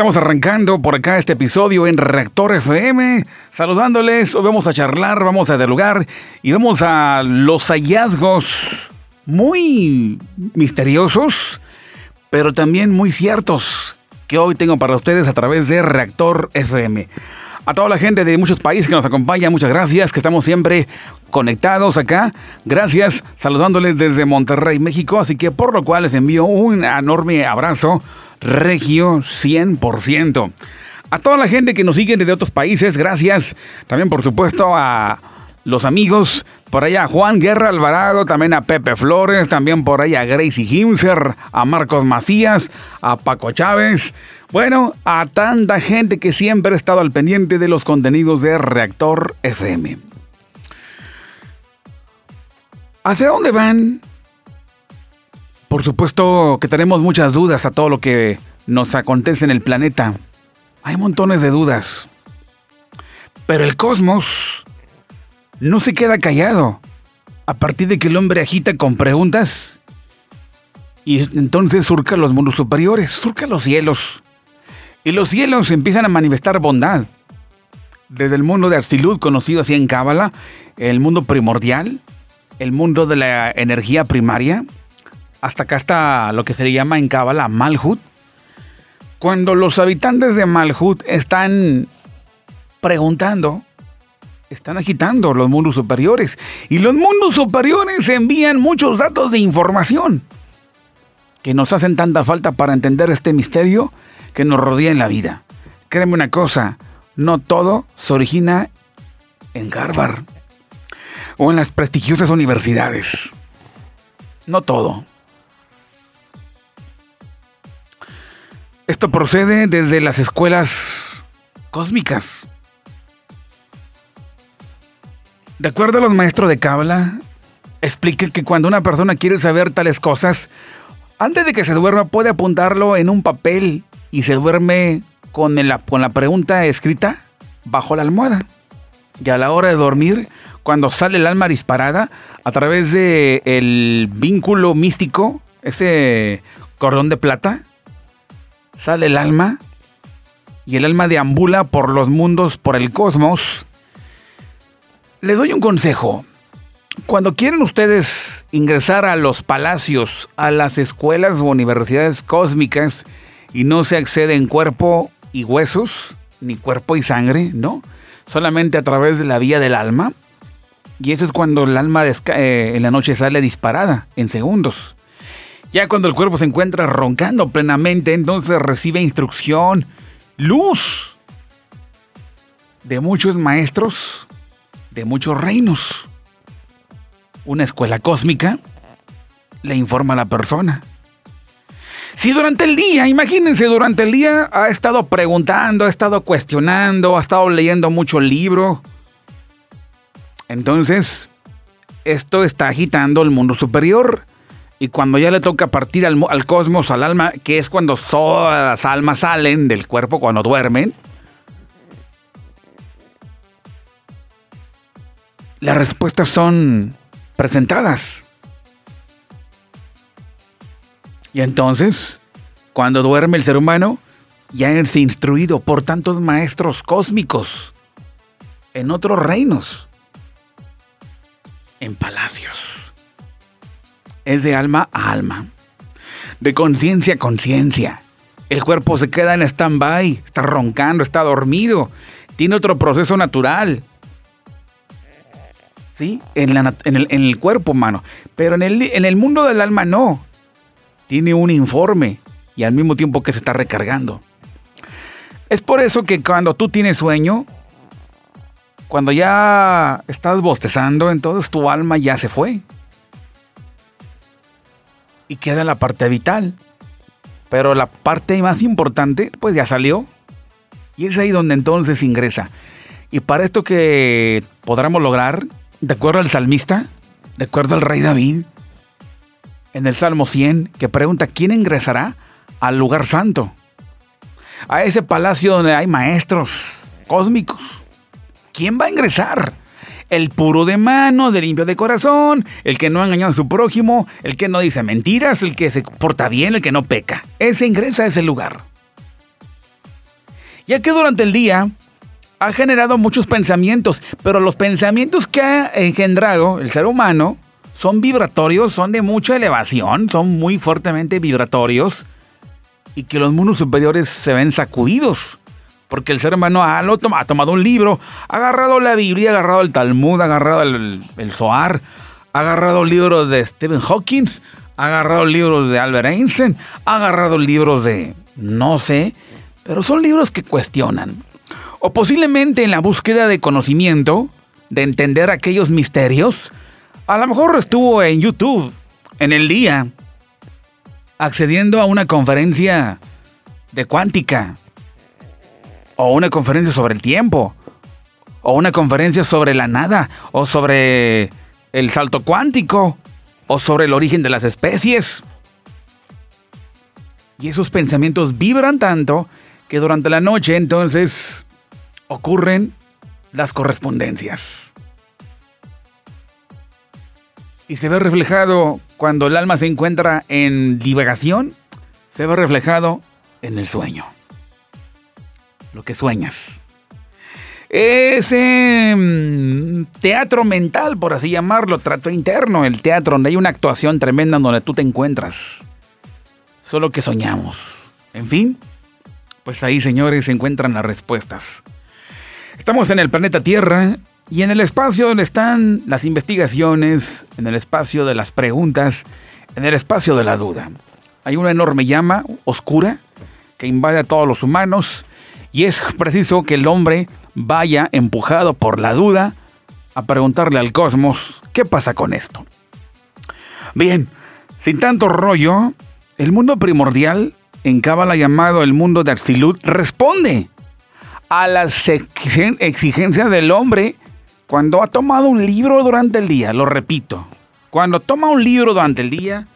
Estamos arrancando por acá este episodio en Reactor FM, saludándoles. Hoy vamos a charlar, vamos a dialogar y vamos a los hallazgos muy misteriosos, pero también muy ciertos que hoy tengo para ustedes a través de Reactor FM. A toda la gente de muchos países que nos acompaña, muchas gracias, que estamos siempre conectados acá. Gracias, saludándoles desde Monterrey, México. Así que por lo cual les envío un enorme abrazo, regio 100%. A toda la gente que nos sigue desde otros países, gracias. También, por supuesto, a los amigos, por allá a Juan Guerra Alvarado, también a Pepe Flores, también por allá a Gracie Himser, a Marcos Macías, a Paco Chávez. Bueno, a tanta gente que siempre ha estado al pendiente de los contenidos de Reactor FM. ¿Hacia dónde van? Por supuesto que tenemos muchas dudas a todo lo que nos acontece en el planeta. Hay montones de dudas. Pero el cosmos no se queda callado. A partir de que el hombre agita con preguntas y entonces surca los mundos superiores, surca los cielos. Y los cielos empiezan a manifestar bondad. Desde el mundo de Arsilud, conocido así en Cábala, el mundo primordial, el mundo de la energía primaria, hasta acá está lo que se le llama en Cábala Malhut. Cuando los habitantes de Malhut están preguntando, están agitando los mundos superiores. Y los mundos superiores envían muchos datos de información que nos hacen tanta falta para entender este misterio que nos rodea en la vida. Créeme una cosa, no todo se origina en Harvard o en las prestigiosas universidades. No todo. Esto procede desde las escuelas cósmicas. De acuerdo a los maestros de Kabbalah, explica que cuando una persona quiere saber tales cosas, antes de que se duerma puede apuntarlo en un papel y se duerme con, con la pregunta escrita bajo la almohada. Y a la hora de dormir, cuando sale el alma disparada a través del el vínculo místico, ese cordón de plata, sale el alma y el alma deambula por los mundos, por el cosmos. Les doy un consejo. Cuando quieren ustedes ingresar a los palacios, a las escuelas o universidades cósmicas, y no se accede en cuerpo y huesos, ni cuerpo y sangre, ¿no? Solamente a través de la vía del alma. Y eso es cuando el alma eh, en la noche sale disparada, en segundos. Ya cuando el cuerpo se encuentra roncando plenamente, entonces recibe instrucción, luz de muchos maestros, de muchos reinos. Una escuela cósmica le informa a la persona. Si durante el día, imagínense, durante el día ha estado preguntando, ha estado cuestionando, ha estado leyendo mucho libro, entonces esto está agitando el mundo superior. Y cuando ya le toca partir al, al, cosmos, al alma, que es cuando todas las almas salen del cuerpo cuando duermen, las respuestas son presentadas. Y entonces, cuando duerme el ser humano, ya es instruido por tantos maestros cósmicos en otros reinos, en palacios. Es de alma a alma, de conciencia a conciencia. El cuerpo se queda en stand-by, está roncando, está dormido, tiene otro proceso natural. ¿Sí? En, el, cuerpo humano. Pero en el, en el mundo del alma no tiene un informe y al mismo tiempo que se está recargando. Es por eso que cuando tú tienes sueño, cuando ya estás bostezando, entonces tu alma ya se fue. Y queda la parte vital. Pero la parte más importante, pues ya salió. Y es ahí donde entonces ingresa. Y para esto que podremos lograr, de acuerdo al salmista, de acuerdo al rey David, en el Salmo 100 que pregunta quién ingresará al lugar santo, a ese palacio donde hay maestros cósmicos. ¿Quién va a ingresar? El puro de mano, de limpio de corazón, el que no ha engañado a su prójimo, el que no dice mentiras, el que se porta bien, el que no peca. Ese ingresa a ese lugar. ya que durante el día ha generado muchos pensamientos, pero los pensamientos que ha engendrado el ser humano son vibratorios, son de mucha elevación, son muy fuertemente vibratorios y que los mundos superiores se ven sacudidos. Porque el ser humano ha, tomado un libro, ha agarrado la Biblia, ha agarrado el Talmud, ha agarrado el, el Zohar, ha agarrado libros de Stephen Hawking, ha agarrado libros de Albert Einstein, ha agarrado libros de no sé, pero son libros que cuestionan. O posiblemente en la búsqueda de conocimiento, de entender aquellos misterios, a lo mejor estuvo en YouTube en el día accediendo a una conferencia de cuántica o una conferencia sobre el tiempo o una conferencia sobre la nada o sobre el salto cuántico o sobre el origen de las especies. Y esos pensamientos vibran tanto que durante la noche entonces ocurren las correspondencias. Y se ve reflejado cuando el alma se encuentra en divagación, se ve reflejado en el sueño. Lo que sueñas. Ese mm, teatro mental, por así llamarlo, trato interno, el teatro donde hay una actuación tremenda donde tú te encuentras. Solo que soñamos. En fin, pues ahí, señores, se encuentran las respuestas. Estamos en el planeta Tierra y en el espacio donde están las investigaciones, en el espacio de las preguntas, en el espacio de la duda. Hay una enorme llama oscura que invade a todos los humanos y es preciso que el hombre vaya empujado por la duda a preguntarle al cosmos qué pasa con esto. Bien, sin tanto rollo, el mundo primordial, en Cábala llamado el mundo de Axilut, responde a las exigencias del hombre cuando ha tomado un libro durante el día, lo repito, cuando toma un libro durante el día,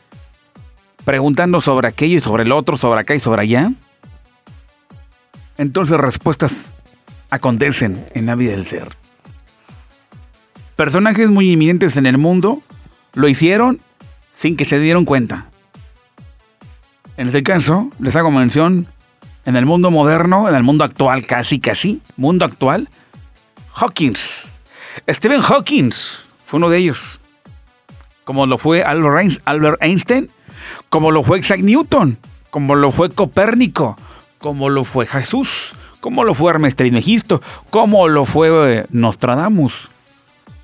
preguntando sobre aquello y sobre el otro, sobre acá y sobre allá, entonces respuestas acontecen en la vida del ser. Personajes muy inminentes en el mundo lo hicieron sin que se dieron cuenta. En este caso, les hago mención en el mundo moderno, en el mundo actual, casi casi, mundo actual, Hawkins Stephen Hawking fue uno de ellos, como lo fue Albert Einstein, como lo fue Isaac Newton, como lo fue Copérnico, como lo fue Jesús, como lo fue Hermes Trismegisto, como lo fue eh, Nostradamus,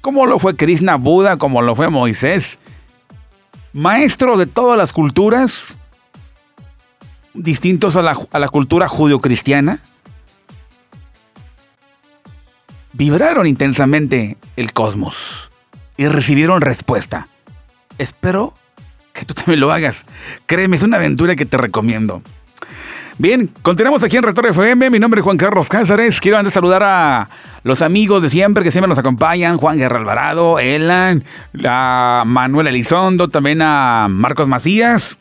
como lo fue Krishna Buda, como lo fue Moisés, maestro de todas las culturas, distintos a la, a la cultura judio-cristiana, vibraron intensamente el cosmos y recibieron respuesta. Espero que tú también lo hagas. Créeme, es una aventura que te recomiendo. Bien, continuamos aquí en Rector FM. Mi nombre es Juan Carlos Cázares. Quiero antes saludar a los amigos de siempre que siempre nos acompañan: Juan Guerra Alvarado, Elan, a Manuel Elizondo, también a Marcos Macías.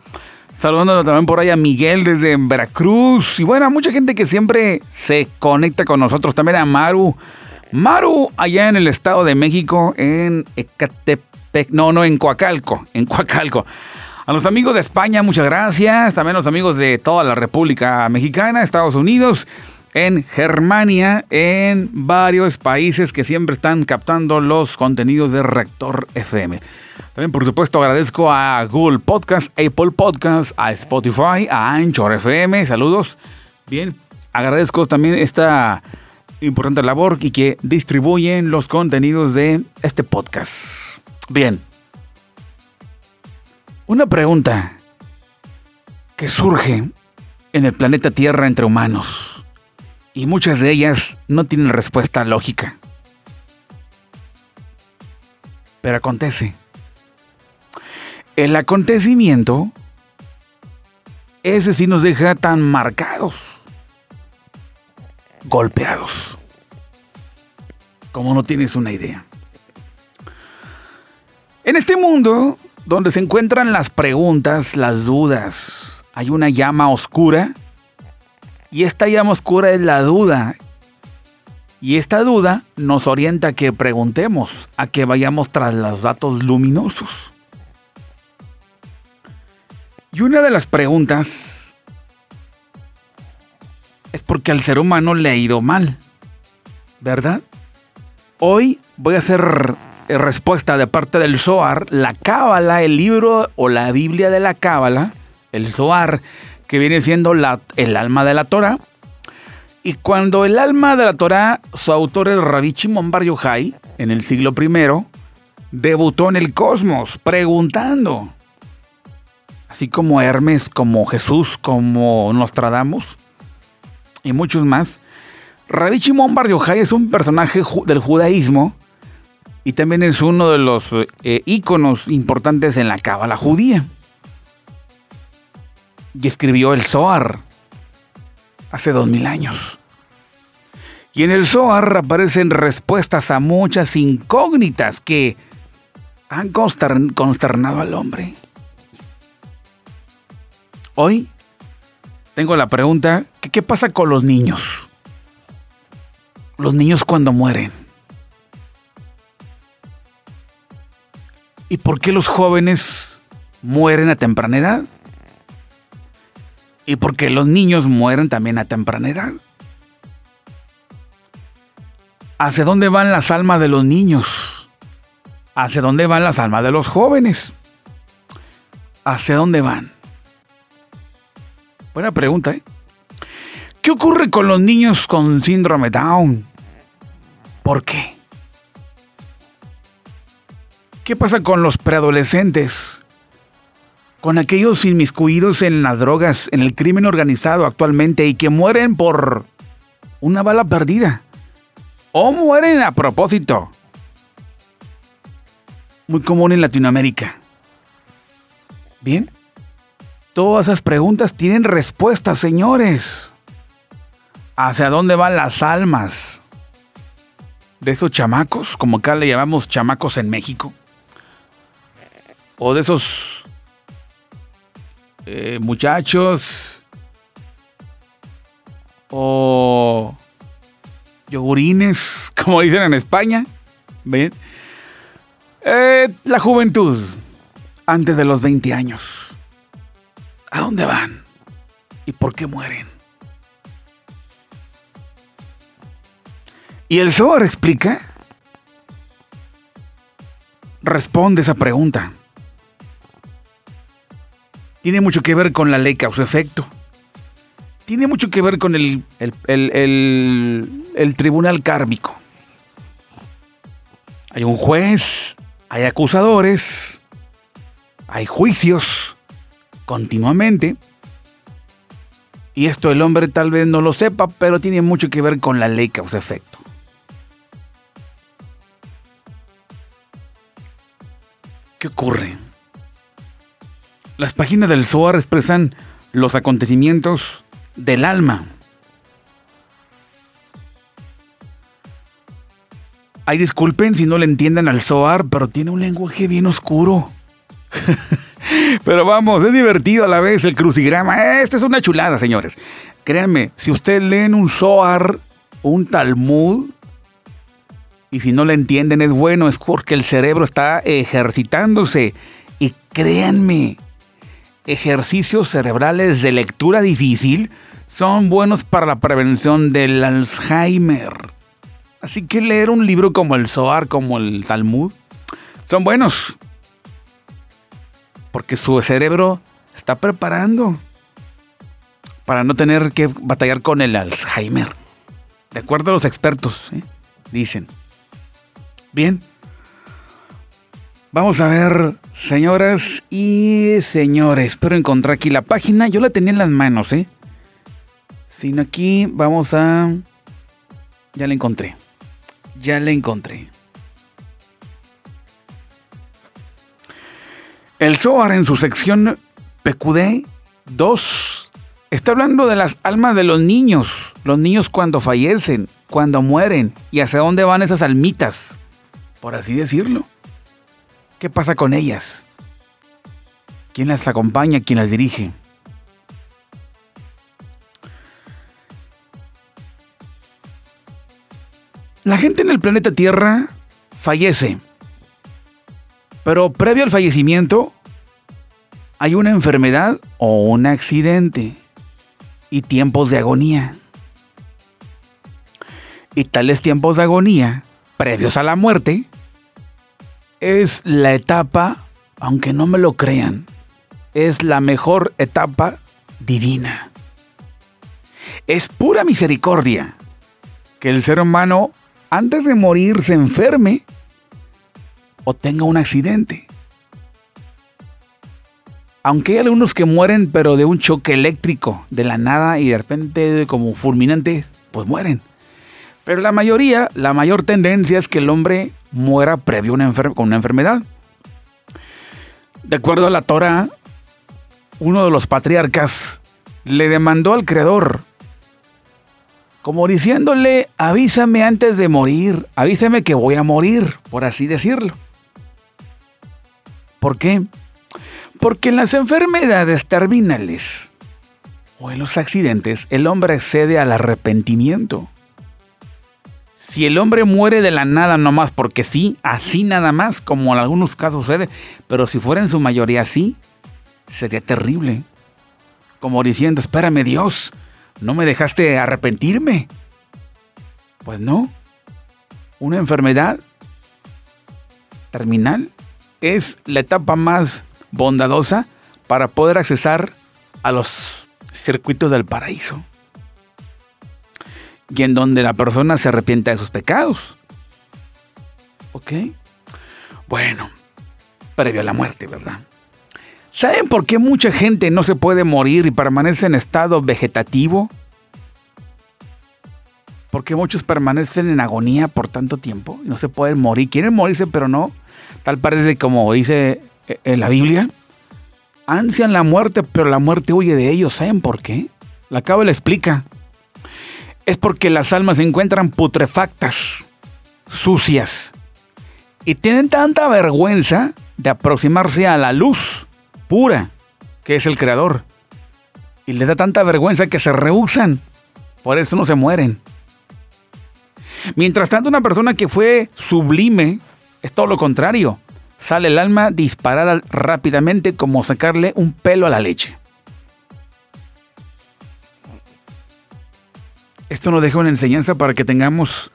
Saludando también por ahí a Miguel desde Veracruz. Y bueno, a mucha gente que siempre se conecta con nosotros. También a Maru, Maru, allá en el Estado de México, en Ecatepec, no, no, en Coacalco, en Coacalco. A los amigos de España, muchas gracias. También a los amigos de toda la República Mexicana, Estados Unidos, en Germania, en varios países que siempre están captando los contenidos de Rector FM. También, por supuesto, agradezco a Google Podcast, Apple Podcast, a Spotify, a Anchor FM. Saludos. Bien, agradezco también esta importante labor y que distribuyen los contenidos de este podcast. Bien. Una pregunta que surge en el planeta Tierra entre humanos y muchas de ellas no tienen respuesta lógica. Pero acontece. El acontecimiento, ese sí nos deja tan marcados golpeados. Como no tienes una idea. En este mundo, donde se encuentran las preguntas, las dudas, hay una llama oscura. Y esta llama oscura es la duda. Y esta duda nos orienta a que preguntemos, a que vayamos tras los datos luminosos. Y una de las preguntas es porque al ser humano le ha ido mal, ¿verdad? Hoy voy a hacer respuesta de parte del Zohar, la Cábala, el libro o la Biblia de la Cábala, el Zohar, que viene siendo la, el alma de la Torah. Y cuando el alma de la Torah, su autor es Rabbi Shimon Bar Yochai, en el siglo I, debutó en el cosmos preguntando, así como Hermes, como Jesús, como Nostradamus y muchos más. Rabbi Shimon Bar Yochai es un personaje del judaísmo y también es uno de los eh, íconos importantes en la cábala judía. Y escribió el Zohar hace dos mil años. Y en el Zohar aparecen respuestas a muchas incógnitas que han consternado al hombre. Hoy tengo la pregunta, ¿qué pasa con los niños? Los niños cuando mueren. ¿Y por qué los jóvenes mueren a temprana edad? ¿Y por qué los niños mueren también a temprana edad? ¿Hacia dónde van las almas de los niños? ¿Hacia dónde van las almas de los jóvenes? ¿Hacia dónde van? Buena pregunta, ¿eh? ¿Qué ocurre con los niños con síndrome Down? ¿Por qué? ¿Qué pasa con los preadolescentes? Con aquellos inmiscuidos en las drogas, en el crimen organizado actualmente y que mueren por una bala perdida. O mueren a propósito. Muy común en Latinoamérica. Bien. Todas esas preguntas tienen respuestas, señores. ¿Hacia dónde van las almas de esos chamacos? Como acá le llamamos chamacos en México o de esos eh, muchachos o yogurines, como dicen en España. ¿Ven? Eh, la juventud antes de los 20 años. ¿A dónde van? ¿Y por qué mueren? Y el Zohar explica, responde esa pregunta tiene mucho que ver con la ley causa-efecto. Tiene mucho que ver con el, el, tribunal kármico. Hay un juez, hay acusadores, hay juicios continuamente. Y esto el hombre tal vez no lo sepa, pero tiene mucho que ver con la ley causa-efecto. ¿Qué ocurre? Las páginas del Zohar expresan los acontecimientos del alma. Ay, disculpen si no le entienden al Zohar, pero tiene un lenguaje bien oscuro. pero vamos, es divertido a la vez el crucigrama. Esta es una chulada, señores. Créanme, si ustedes leen un Zohar, un Talmud, y si no le entienden es bueno, es porque el cerebro está ejercitándose. Y créanme, ejercicios cerebrales de lectura difícil son buenos para la prevención del Alzheimer. Así que leer un libro como el Zohar, como el Talmud, son buenos. Porque su cerebro está preparando para no tener que batallar con el Alzheimer. De acuerdo a los expertos, ¿eh? dicen. Bien. Vamos a ver, señoras y señores, espero encontrar aquí la página. Yo la tenía en las manos, ¿eh? Sino aquí vamos a... Ya la encontré. Ya la encontré. El Zohar en su sección PQD 2 está hablando de las almas de los niños. Los niños cuando fallecen, cuando mueren y hacia dónde van esas almitas, por así decirlo. ¿Qué pasa con ellas? ¿Quién las acompaña? ¿Quién las dirige? La gente en el planeta Tierra fallece, pero previo al fallecimiento hay una enfermedad o un accidente y tiempos de agonía. y tales tiempos de agonía, previos a la muerte, es la etapa, aunque no me lo crean, es la mejor etapa divina. Es pura misericordia que el ser humano antes de morir se enferme o tenga un accidente. Aunque hay algunos que mueren pero de un choque eléctrico, de la nada y de repente como fulminante, pues mueren. Pero la mayoría, la mayor tendencia es que el hombre muera previo una con una enfermedad. De acuerdo a la Torah, uno de los patriarcas le demandó al Creador, como diciéndole, avísame antes de morir, avísame que voy a morir, por así decirlo. ¿Por qué? Porque en las enfermedades terminales o en los accidentes el hombre accede al arrepentimiento. Si el hombre muere de la nada nomás porque sí, así nada más, como en algunos casos sucede, pero si fuera en su mayoría así, sería terrible. Como diciendo, espérame Dios, ¿no me dejaste arrepentirme? Pues no. Una enfermedad terminal es la etapa más bondadosa para poder accesar a los circuitos del paraíso. Y en donde la persona se arrepiente de sus pecados. ¿Ok? Bueno, previo a la muerte, ¿verdad? ¿Saben por qué mucha gente no se puede morir y permanece en estado vegetativo? Porque muchos permanecen en agonía por tanto tiempo y no se pueden morir. Quieren morirse, pero no. Tal parece como dice en la Biblia. Ansian la muerte, pero la muerte huye de ellos. ¿Saben por qué? La le explica. Es porque las almas se encuentran putrefactas, sucias, y tienen tanta vergüenza de aproximarse a la luz pura, que es el Creador. Y les da tanta vergüenza que se rehusan. Por eso no se mueren. Mientras tanto, una persona que fue sublime es todo lo contrario. Sale el alma disparada rápidamente como sacarle un pelo a la leche. Esto nos deja una enseñanza para que tengamos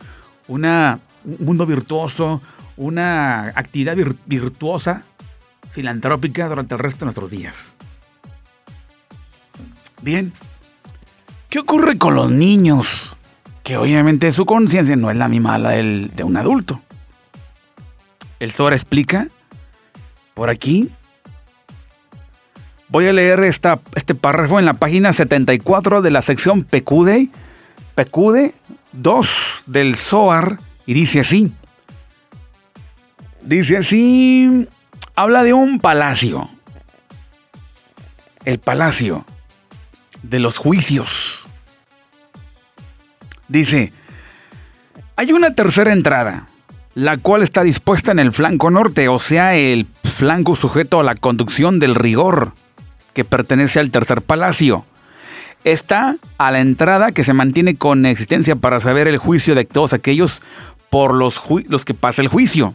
un mundo virtuoso, una actividad virtuosa, filantrópica durante el resto de nuestros días. Bien, ¿qué ocurre con los niños? Que obviamente su conciencia no es la misma la de un adulto. El Zohar explica por aquí. Voy a leer esta, este párrafo en la página 74 de la sección Pecude, Pecude 2 del Zohar y dice así. Dice así, habla de un palacio. El palacio de los juicios. Dice, hay una tercera entrada la cual está dispuesta en el flanco norte, o sea, el flanco sujeto a la conducción del rigor, que pertenece al tercer palacio. Está a la entrada que se mantiene con existencia para saber el juicio de todos aquellos por los, los que pasa el juicio.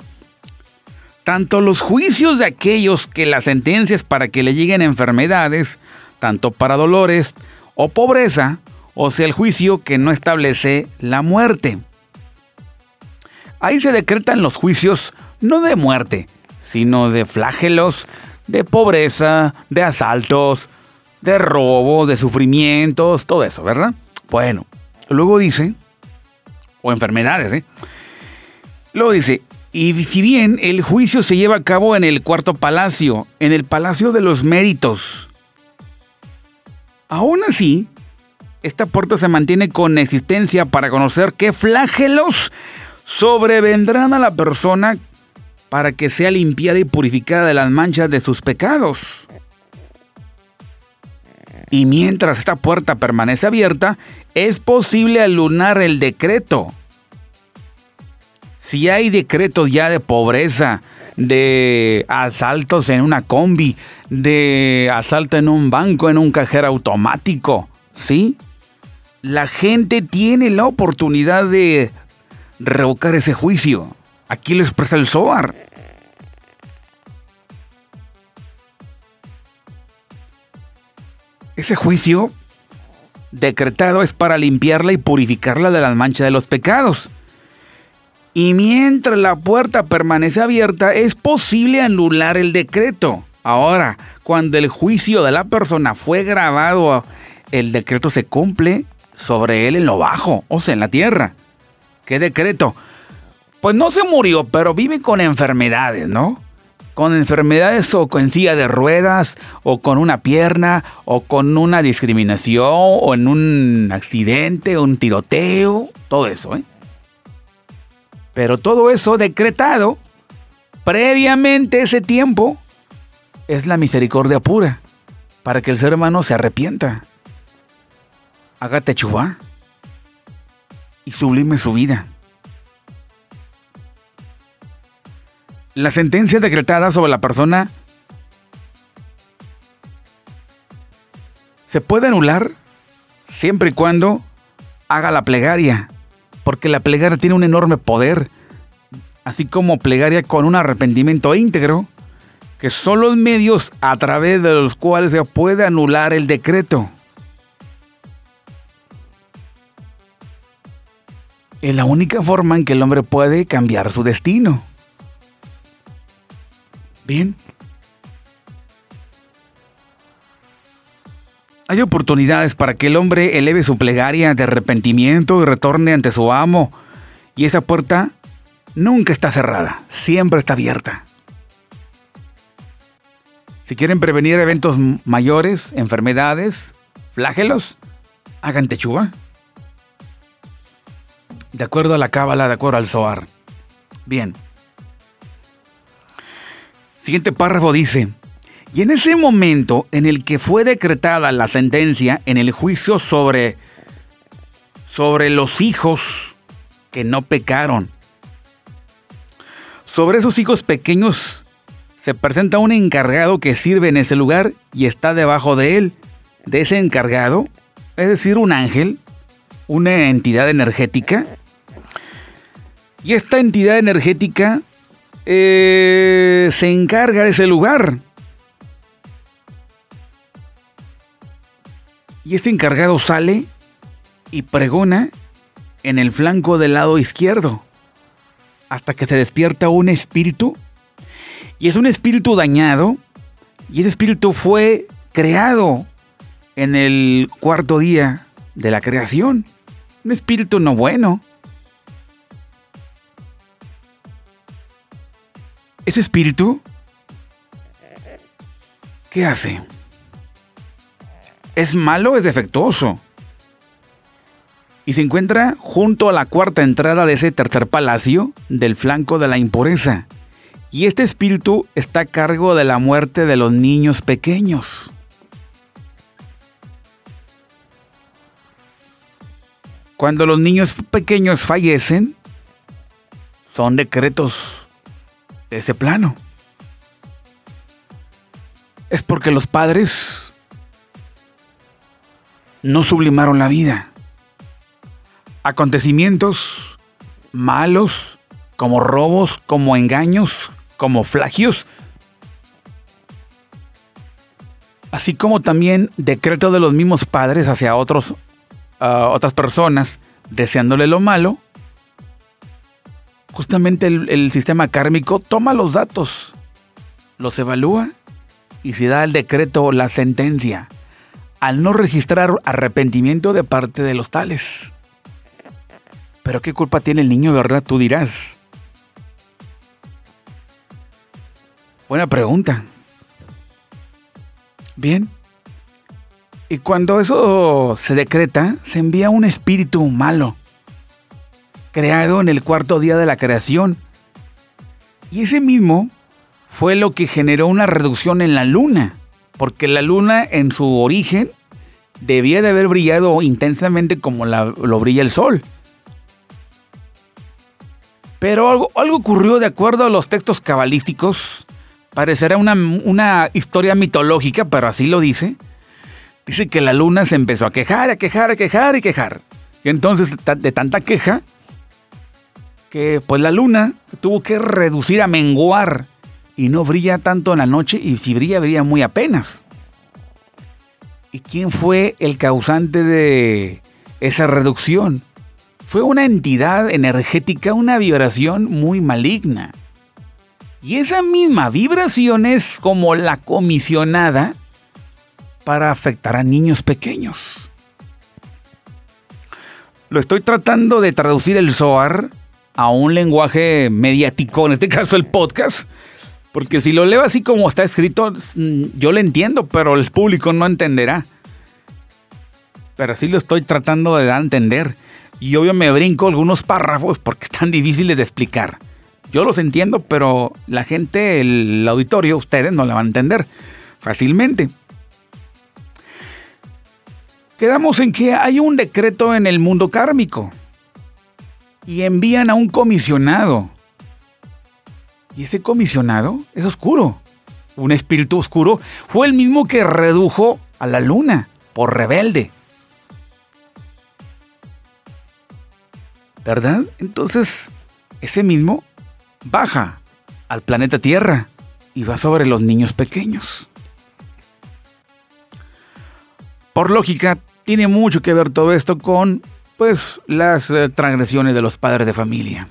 Tanto los juicios de aquellos que las sentencias para que le lleguen enfermedades, tanto para dolores o pobreza, o sea, el juicio que no establece la muerte. Ahí se decretan los juicios no de muerte, sino de flagelos, de pobreza, de asaltos, de robo, de sufrimientos, todo eso, ¿verdad? Bueno, luego dice, o enfermedades, ¿eh? Luego dice, y si bien el juicio se lleva a cabo en el cuarto palacio, en el palacio de los méritos, aún así, esta puerta se mantiene con existencia para conocer qué flagelos sobrevendrán a la persona para que sea limpiada y purificada de las manchas de sus pecados. Y mientras esta puerta permanece abierta, es posible alunar el decreto. Si hay decretos ya de pobreza, de asaltos en una combi, de asalto en un banco, en un cajero automático, ¿sí? La gente tiene la oportunidad de revocar ese juicio. Aquí lo expresa el Zohar. Ese juicio decretado es para limpiarla y purificarla de las manchas de los pecados. Y mientras la puerta permanece abierta, es posible anular el decreto. Ahora, cuando el juicio de la persona fue grabado, el decreto se cumple sobre él en lo bajo, o sea, en la tierra. ¿Qué decreto? Pues no se murió, pero vive con enfermedades, ¿no? Con enfermedades o con silla de ruedas, o con una pierna, o con una discriminación, o en un accidente, un tiroteo, todo eso, ¿eh? Pero todo eso decretado previamente ese tiempo es la misericordia pura para que el ser humano se arrepienta, haga techubá y sublime su vida. La sentencia decretada sobre la persona se puede anular siempre y cuando haga la plegaria, porque la plegaria tiene un enorme poder, así como plegaria con un arrepentimiento íntegro, que son los medios a través de los cuales se puede anular el decreto. Es la única forma en que el hombre puede cambiar su destino. Bien. Hay oportunidades para que el hombre eleve su plegaria de arrepentimiento y retorne ante su amo. Y esa puerta nunca está cerrada, siempre está abierta. Si quieren prevenir eventos mayores, enfermedades, flagelos, hagan techuga. De acuerdo a la cábala, de acuerdo al Zohar. Bien. Siguiente párrafo dice, y en ese momento en el que fue decretada la sentencia en el juicio sobre, sobre los hijos que no pecaron, sobre esos hijos pequeños se presenta un encargado que sirve en ese lugar y está debajo de él, de ese encargado, es decir, un ángel, una entidad energética. Y esta entidad energética eh, se encarga de ese lugar. Y este encargado sale y pregona en el flanco del lado izquierdo hasta que se despierta un espíritu. Y es un espíritu dañado. Y ese espíritu fue creado en el cuarto día de la creación. Un espíritu no bueno. Ese espíritu, ¿qué hace? ¿Es malo es defectuoso? Y se encuentra junto a la cuarta entrada de ese tercer palacio del flanco de la impureza. Y este espíritu está a cargo de la muerte de los niños pequeños. Cuando los niños pequeños fallecen, son decretos de ese plano. Es porque los padres no sublimaron la vida. Acontecimientos malos, como robos, como engaños, como flagios, así como también decreto de los mismos padres hacia otros otras personas deseándole lo malo, justamente el, sistema kármico toma los datos, los evalúa y se da el decreto o la sentencia al no registrar arrepentimiento de parte de los tales. Pero qué culpa tiene el niño, ¿verdad? Tú dirás. Buena pregunta. Bien. Y cuando eso se decreta, se envía un espíritu malo, creado en el cuarto día de la creación. Y ese mismo fue lo que generó una reducción en la luna, porque la luna en su origen debía de haber brillado intensamente como lo brilla el sol. Pero algo, algo, ocurrió de acuerdo a los textos cabalísticos. Parecerá una, una historia mitológica, pero así lo dice Dice que la luna se empezó a quejar, a quejar, a quejar y quejar. Y entonces de tanta queja, que pues la luna tuvo que reducir a menguar y no brilla tanto en la noche y si brilla, brilla muy apenas. ¿Y quién fue el causante de esa reducción? Fue una entidad energética, una vibración muy maligna. Y esa misma vibración es como la comisionada para afectar a niños pequeños. Lo estoy tratando de traducir el SOAR a un lenguaje mediático, en este caso el podcast, porque si lo leo así como está escrito, mm, yo lo entiendo, pero el público no entenderá. Pero sí lo estoy tratando de dar a entender. Y obvio me brinco algunos párrafos porque están difíciles de explicar. Yo los entiendo, pero la gente, el auditorio, ustedes no la van a entender fácilmente. Quedamos en que hay un decreto en el mundo kármico y envían a un comisionado. Y ese comisionado es oscuro. Un espíritu oscuro fue el mismo que redujo a la luna por rebelde. ¿Verdad? Entonces, ese mismo baja al planeta Tierra y va sobre los niños pequeños. Por lógica, tiene mucho que ver todo esto con pues las eh, transgresiones de los padres de familia.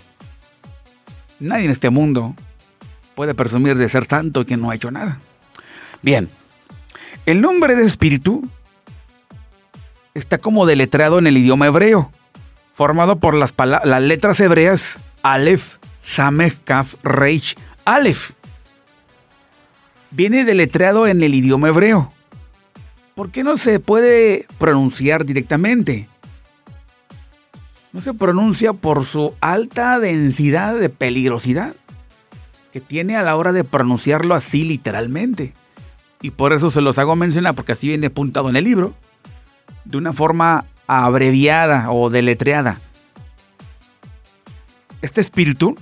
Nadie en este mundo puede presumir de ser santo que no ha hecho nada. Bien, el nombre de espíritu está como deletreado en el idioma hebreo, formado por las, letras hebreas Aleph, Samech, Kaf, Reich, Aleph. Viene deletreado en el idioma hebreo. ¿Por qué no se puede pronunciar directamente? No se pronuncia por su alta densidad de peligrosidad que tiene a la hora de pronunciarlo así literalmente. Y por eso se los hago mencionar, porque así viene apuntado en el libro, de una forma abreviada o deletreada. Este espíritu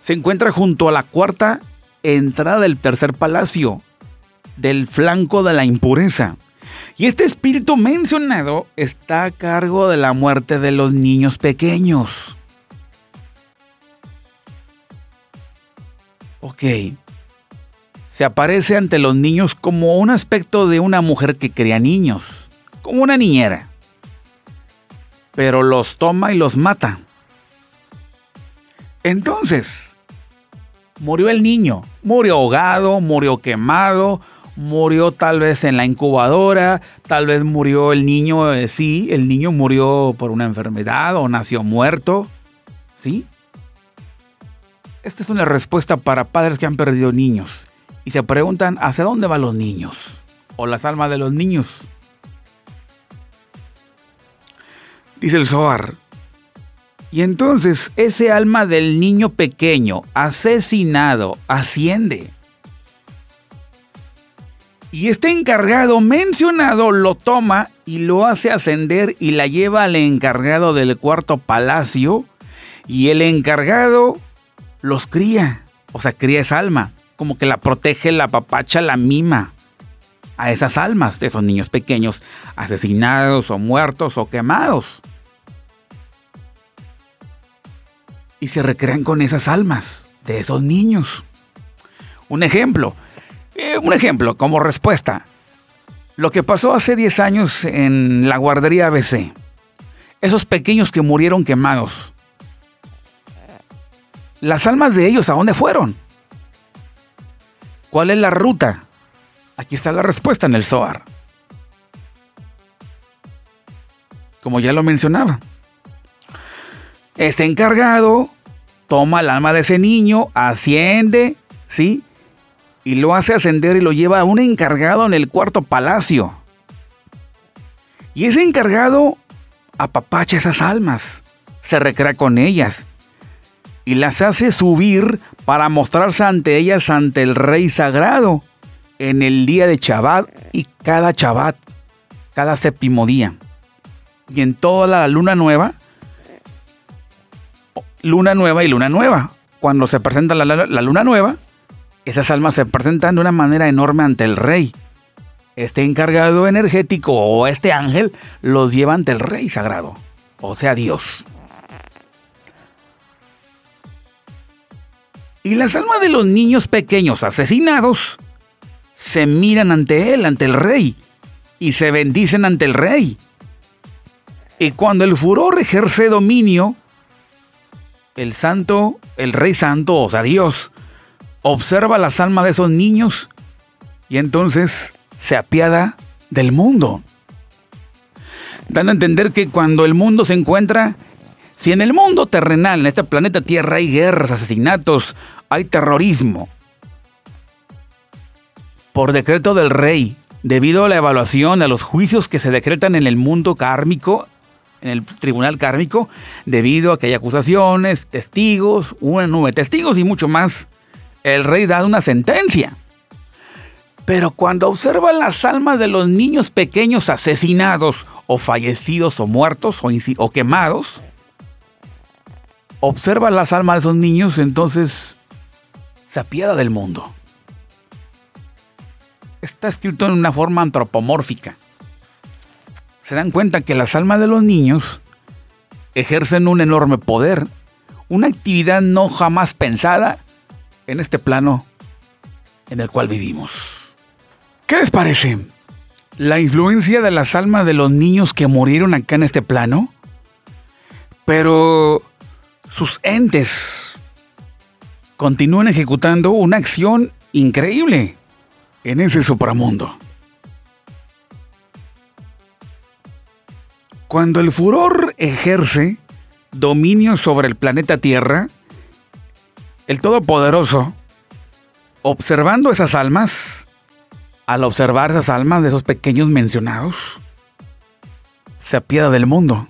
se encuentra junto a la cuarta entrada del tercer palacio, del flanco de la impureza. Y este espíritu mencionado está a cargo de la muerte de los niños pequeños. Ok. Se aparece ante los niños como un aspecto de una mujer que cría niños, como una niñera. Pero los toma y los mata. Entonces, murió el niño, murió ahogado, murió quemado, murió tal vez en la incubadora, tal vez murió el niño, eh, sí, el niño murió por una enfermedad o nació muerto, ¿sí? Esta es una respuesta para padres que han perdido niños y se preguntan hacia dónde van los niños o las almas de los niños. Dice el Zohar. Y entonces ese alma del niño pequeño asesinado asciende y este encargado mencionado lo toma y lo hace ascender y la lleva al encargado del cuarto palacio. Y el encargado los cría, o sea, cría esa alma, como que la protege, la papacha, la mima a esas almas de esos niños pequeños, asesinados o muertos o quemados. Y se recrean con esas almas de esos niños. Un ejemplo, eh, un ejemplo, como respuesta. Lo que pasó hace 10 años en la guardería ABC. Esos pequeños que murieron quemados. Las almas de ellos, ¿a dónde fueron? ¿Cuál es la ruta? Aquí está la respuesta en el SOAR. Como ya lo mencionaba. Este encargado toma el alma de ese niño, asciende, ¿sí? Y lo hace ascender y lo lleva a un encargado en el cuarto palacio. Y ese encargado apapacha esas almas, se recrea con ellas y las hace subir para mostrarse ante ellas ante el rey sagrado en el día de Shabbat y cada Shabbat, cada séptimo día. Y en toda la luna nueva, luna nueva y luna nueva. Cuando se presenta la, la luna nueva, esas almas se presentan de una manera enorme ante el rey. Este encargado energético o este ángel los lleva ante el rey sagrado, o sea, Dios. Y las almas de los niños pequeños asesinados se miran ante él, ante el rey, y se bendicen ante el rey. Y cuando el furor ejerce dominio, el santo, el rey santo, o sea, Dios, observa las almas de esos niños y entonces se apiada del mundo. Dando a entender que cuando el mundo se encuentra, si en el mundo terrenal, en este planeta Tierra, hay guerras, asesinatos, hay terrorismo, por decreto del rey, debido a la evaluación, a los juicios que se decretan en el mundo kármico, en el tribunal kármico, debido a que hay acusaciones, testigos, una nube de testigos y mucho más, el rey da una sentencia. Pero cuando observa las almas de los niños pequeños asesinados o fallecidos o muertos o, o quemados, observa las almas de esos niños, entonces se apiada del mundo está escrito en una forma antropomórfica. Se dan cuenta que las almas de los niños ejercen un enorme poder, una actividad no jamás pensada en este plano en el cual vivimos. ¿Qué les parece? La influencia de las almas de los niños que murieron acá en este plano, pero sus entes continúan ejecutando una acción increíble en ese supramundo. Cuando el furor ejerce dominio sobre el planeta Tierra, el Todopoderoso, observando esas almas, al observar esas almas de esos pequeños mencionados, se apiada del mundo.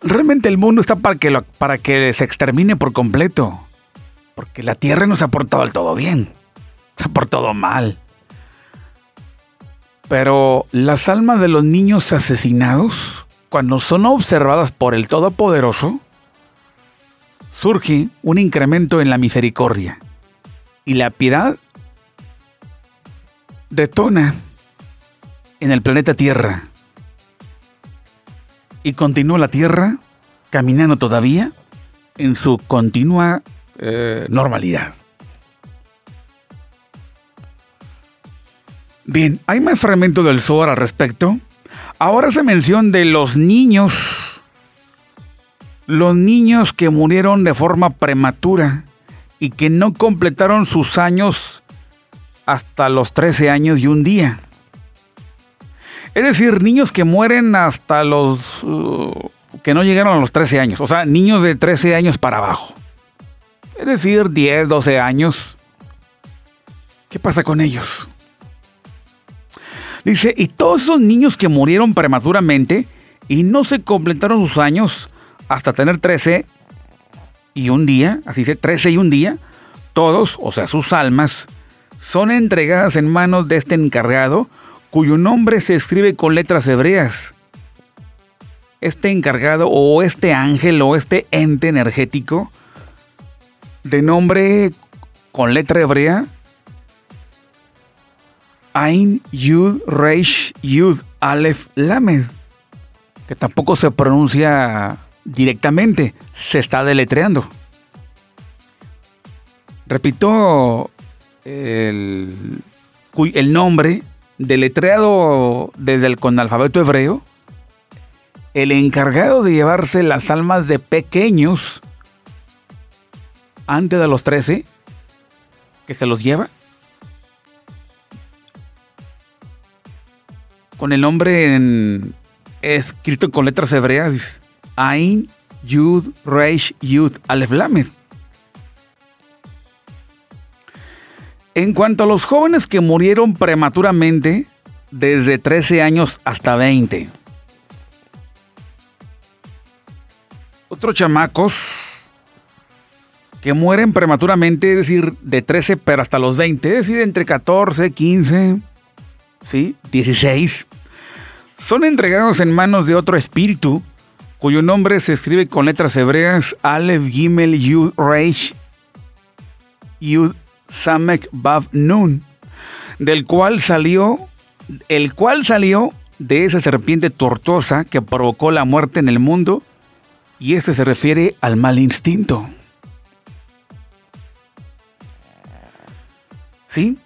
Realmente el mundo está para que, para que se extermine por completo, porque la Tierra nos ha portado al todo bien por todo mal. Pero las almas de los niños asesinados, cuando son observadas por el Todopoderoso, surge un incremento en la misericordia y la piedad detona en el planeta Tierra y continúa la Tierra caminando todavía en su continua eh, normalidad. Bien, hay más fragmentos del Zohar al respecto. Ahora se menciona de los niños. Los niños que murieron de forma prematura y que no completaron sus años hasta los 13 años y un día. Es decir, niños que mueren hasta los... Uh, que no llegaron a los 13 años. O sea, niños de 13 años para abajo. Es decir, 10, 12 años. ¿Qué pasa con ellos? Dice, y todos esos niños que murieron prematuramente y no se completaron sus años hasta tener 13 y un día, así dice, 13 y un día, todos, o sea, sus almas, son entregadas en manos de este encargado cuyo nombre se escribe con letras hebreas. Este encargado o este ángel o este ente energético de nombre con letra hebrea Ain Yud Reish Yud Aleph Lamed, que tampoco se pronuncia directamente, se está deletreando. Repito el, nombre deletreado desde el con alfabeto hebreo, el encargado de llevarse las almas de pequeños antes de los 13, que se los lleva, con el nombre escrito con letras hebreas, Ain Yud Reish Yud Aleph Lamed. En cuanto a los jóvenes que murieron prematuramente, desde 13 años hasta 20. Otros chamacos que mueren prematuramente, es decir, de 13 pero hasta los 20, es decir, entre 14, 15, ¿sí? 16, son entregados en manos de otro espíritu cuyo nombre se escribe con letras hebreas Aleph Gimel Yud Reish Yud Samek Bav Nun, del cual salió, el cual salió de esa serpiente tortuosa que provocó la muerte en el mundo, y este se refiere al mal instinto. ¿Sí?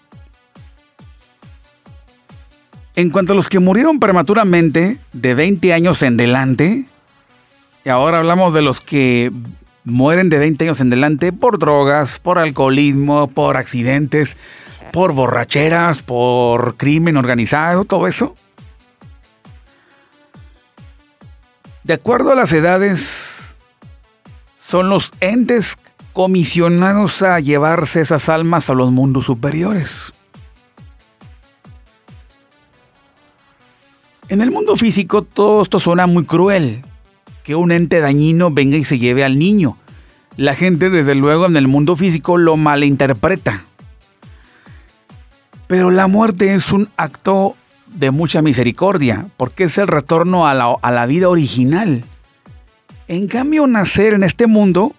En cuanto a los que murieron prematuramente, de 20 años en delante, y ahora hablamos de los que mueren de 20 años en delante por drogas, por alcoholismo, por accidentes, por borracheras, por crimen organizado, todo eso. De acuerdo a las edades, son los entes comisionados a llevarse esas almas a los mundos superiores. En el mundo físico todo esto suena muy cruel, que un ente dañino venga y se lleve al niño. La gente desde luego en el mundo físico lo malinterpreta. Pero la muerte es un acto de mucha misericordia, porque es el retorno a la, a la vida original. En cambio, nacer en este mundo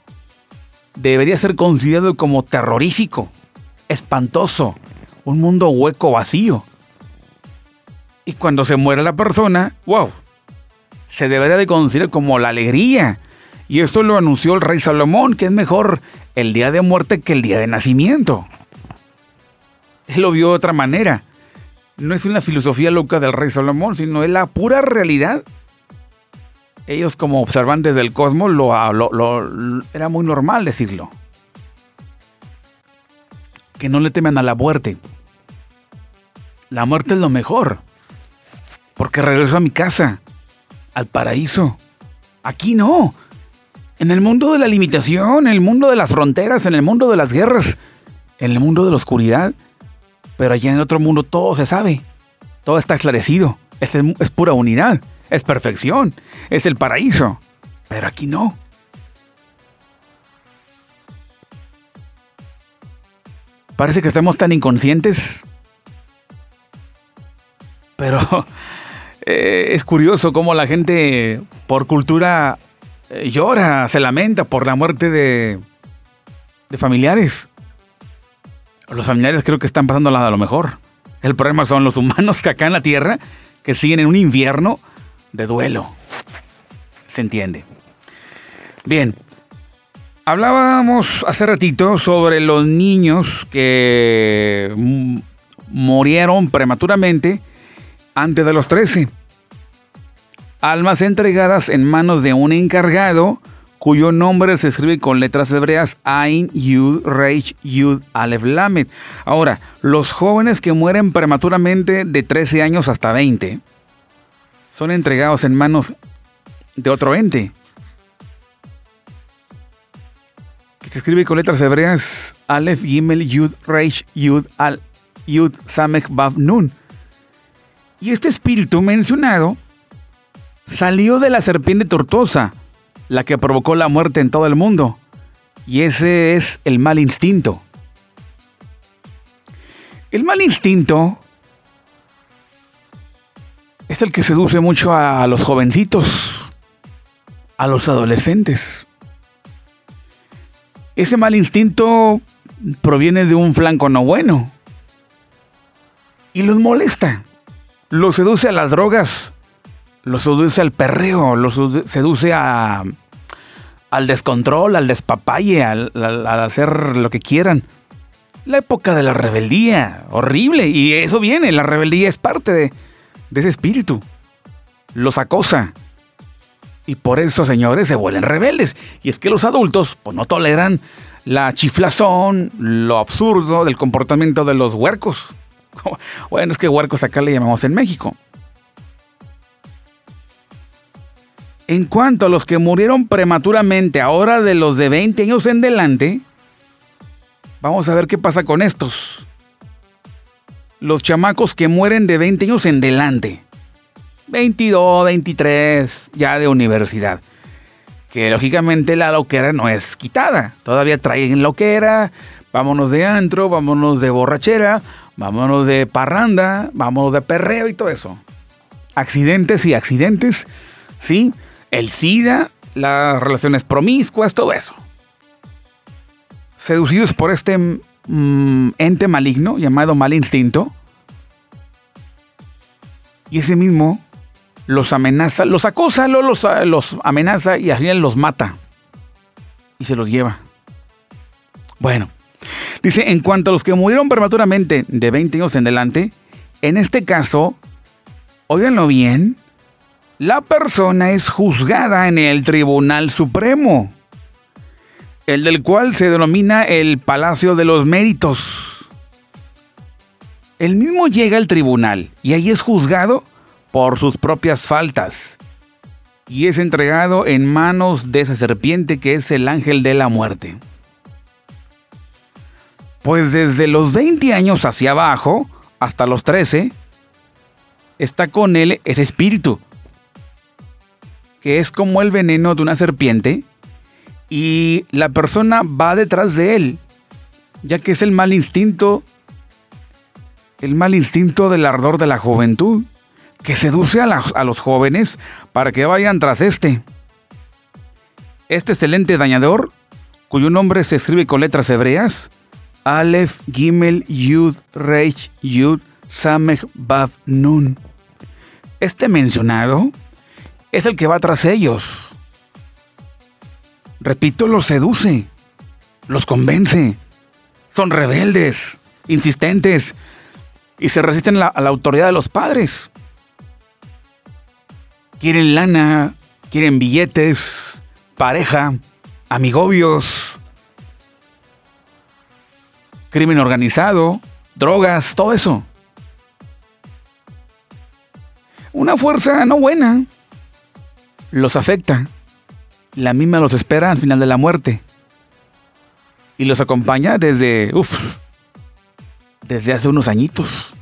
debería ser considerado como terrorífico, espantoso, un mundo hueco vacío. Y cuando se muere la persona, wow, se debería de considerar como la alegría. Y esto lo anunció el rey Salomón, que es mejor el día de muerte que el día de nacimiento. Él lo vio de otra manera. No es una filosofía loca del rey Salomón, sino es la pura realidad. Ellos como observantes del cosmos lo, era muy normal decirlo. Que no le temen a la muerte. La muerte es lo mejor. Porque regreso a mi casa al paraíso. Aquí no. En el mundo de la limitación, en el mundo de las fronteras, en el mundo de las guerras, en el mundo de la oscuridad. Pero allá en otro mundo todo se sabe. Todo está esclarecido. Es, es pura unidad. Es perfección. Es el paraíso. Pero aquí no. Parece que estamos tan inconscientes. Pero Eh, es curioso cómo la gente por cultura eh, llora, se lamenta por la muerte de, de familiares. Los familiares creo que están pasando a lo mejor. El problema son los humanos que acá en la Tierra que siguen en un invierno de duelo. Se entiende. Bien. Hablábamos hace ratito sobre los niños que murieron prematuramente antes de los 13. Almas entregadas en manos de un encargado cuyo nombre se escribe con letras hebreas Ain, Yud, Reish, Yud, Aleph, Lamed. Ahora, los jóvenes que mueren prematuramente de 13 años hasta 20 son entregados en manos de otro ente. Que se escribe con letras hebreas Aleph, Gimel, Yud, Reish, Yud, Al, Yud, Samech, Bav, Nun. Y este espíritu mencionado salió de la serpiente tortuosa, la que provocó la muerte en todo el mundo. Y ese es el mal instinto. El mal instinto es el que seduce mucho a los jovencitos, a los adolescentes. Ese mal instinto proviene de un flanco no bueno y los molesta lo seduce a las drogas, lo seduce al perreo, lo seduce a, al descontrol, al despapalle, al, hacer lo que quieran. La época de la rebeldía, horrible, y eso viene, la rebeldía es parte de, de ese espíritu. Los acosa. Y por eso, señores, se vuelven rebeldes. Y es que los adultos pues, no toleran la chiflazón, lo absurdo del comportamiento de los huercos. Bueno, es que huercos acá le llamamos en México. En cuanto a los que murieron prematuramente, ahora de los de 20 años en delante, vamos a ver qué pasa con estos. Los chamacos que mueren de 20 años en delante. 22, 23, ya de universidad. Que lógicamente la loquera no es quitada. Todavía traen loquera, vámonos de antro, vámonos de borrachera, vámonos de parranda, vámonos de perreo y todo eso. Accidentes y accidentes, ¿sí? El SIDA, las relaciones promiscuas, todo eso. Seducidos por este mm, ente maligno llamado mal instinto. Y ese mismo los amenaza, los acosa, los, los amenaza y al final los mata. Y se los lleva. Bueno, Dice, en cuanto a los que murieron prematuramente de 20 años en adelante, en este caso óiganlo bien, la persona es juzgada en el Tribunal Supremo, el del cual se denomina el Palacio de los Méritos. El mismo llega al tribunal y ahí es juzgado por sus propias faltas y es entregado en manos de esa serpiente que es el ángel de la muerte. Pues desde los 20 años hacia abajo, hasta los 13, está con él ese espíritu, que es como el veneno de una serpiente, y la persona va detrás de él, ya que es el mal instinto, el mal instinto del ardor de la juventud, que seduce a, a los jóvenes para que vayan tras este. Este excelente dañador, cuyo nombre se escribe con letras hebreas, Aleph, Gimel, Yud, Reich, Yud, Samech, Bab, Nun. Este mencionado es el que va tras ellos. Repito, los seduce, los convence. Son rebeldes, insistentes y se resisten a la autoridad de los padres. Quieren lana, quieren billetes, pareja, amigobios, crimen organizado, drogas, todo eso. Una fuerza no buena los afecta. La misma los espera al final de la muerte. Y los acompaña desde, uff, desde hace unos añitos.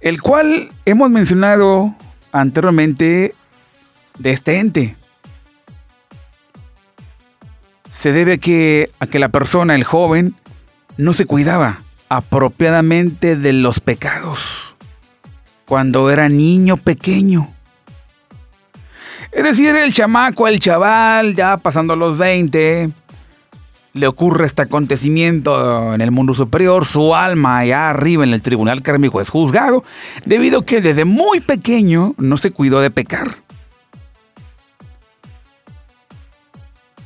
El cual hemos mencionado anteriormente de este ente se debe a que, a que la persona, el joven, no se cuidaba apropiadamente de los pecados cuando era niño pequeño. Es decir, el chamaco, el chaval, ya pasando los 20, le ocurre este acontecimiento en el mundo superior, su alma allá arriba en el tribunal kármico es juzgado, debido a que desde muy pequeño no se cuidó de pecar.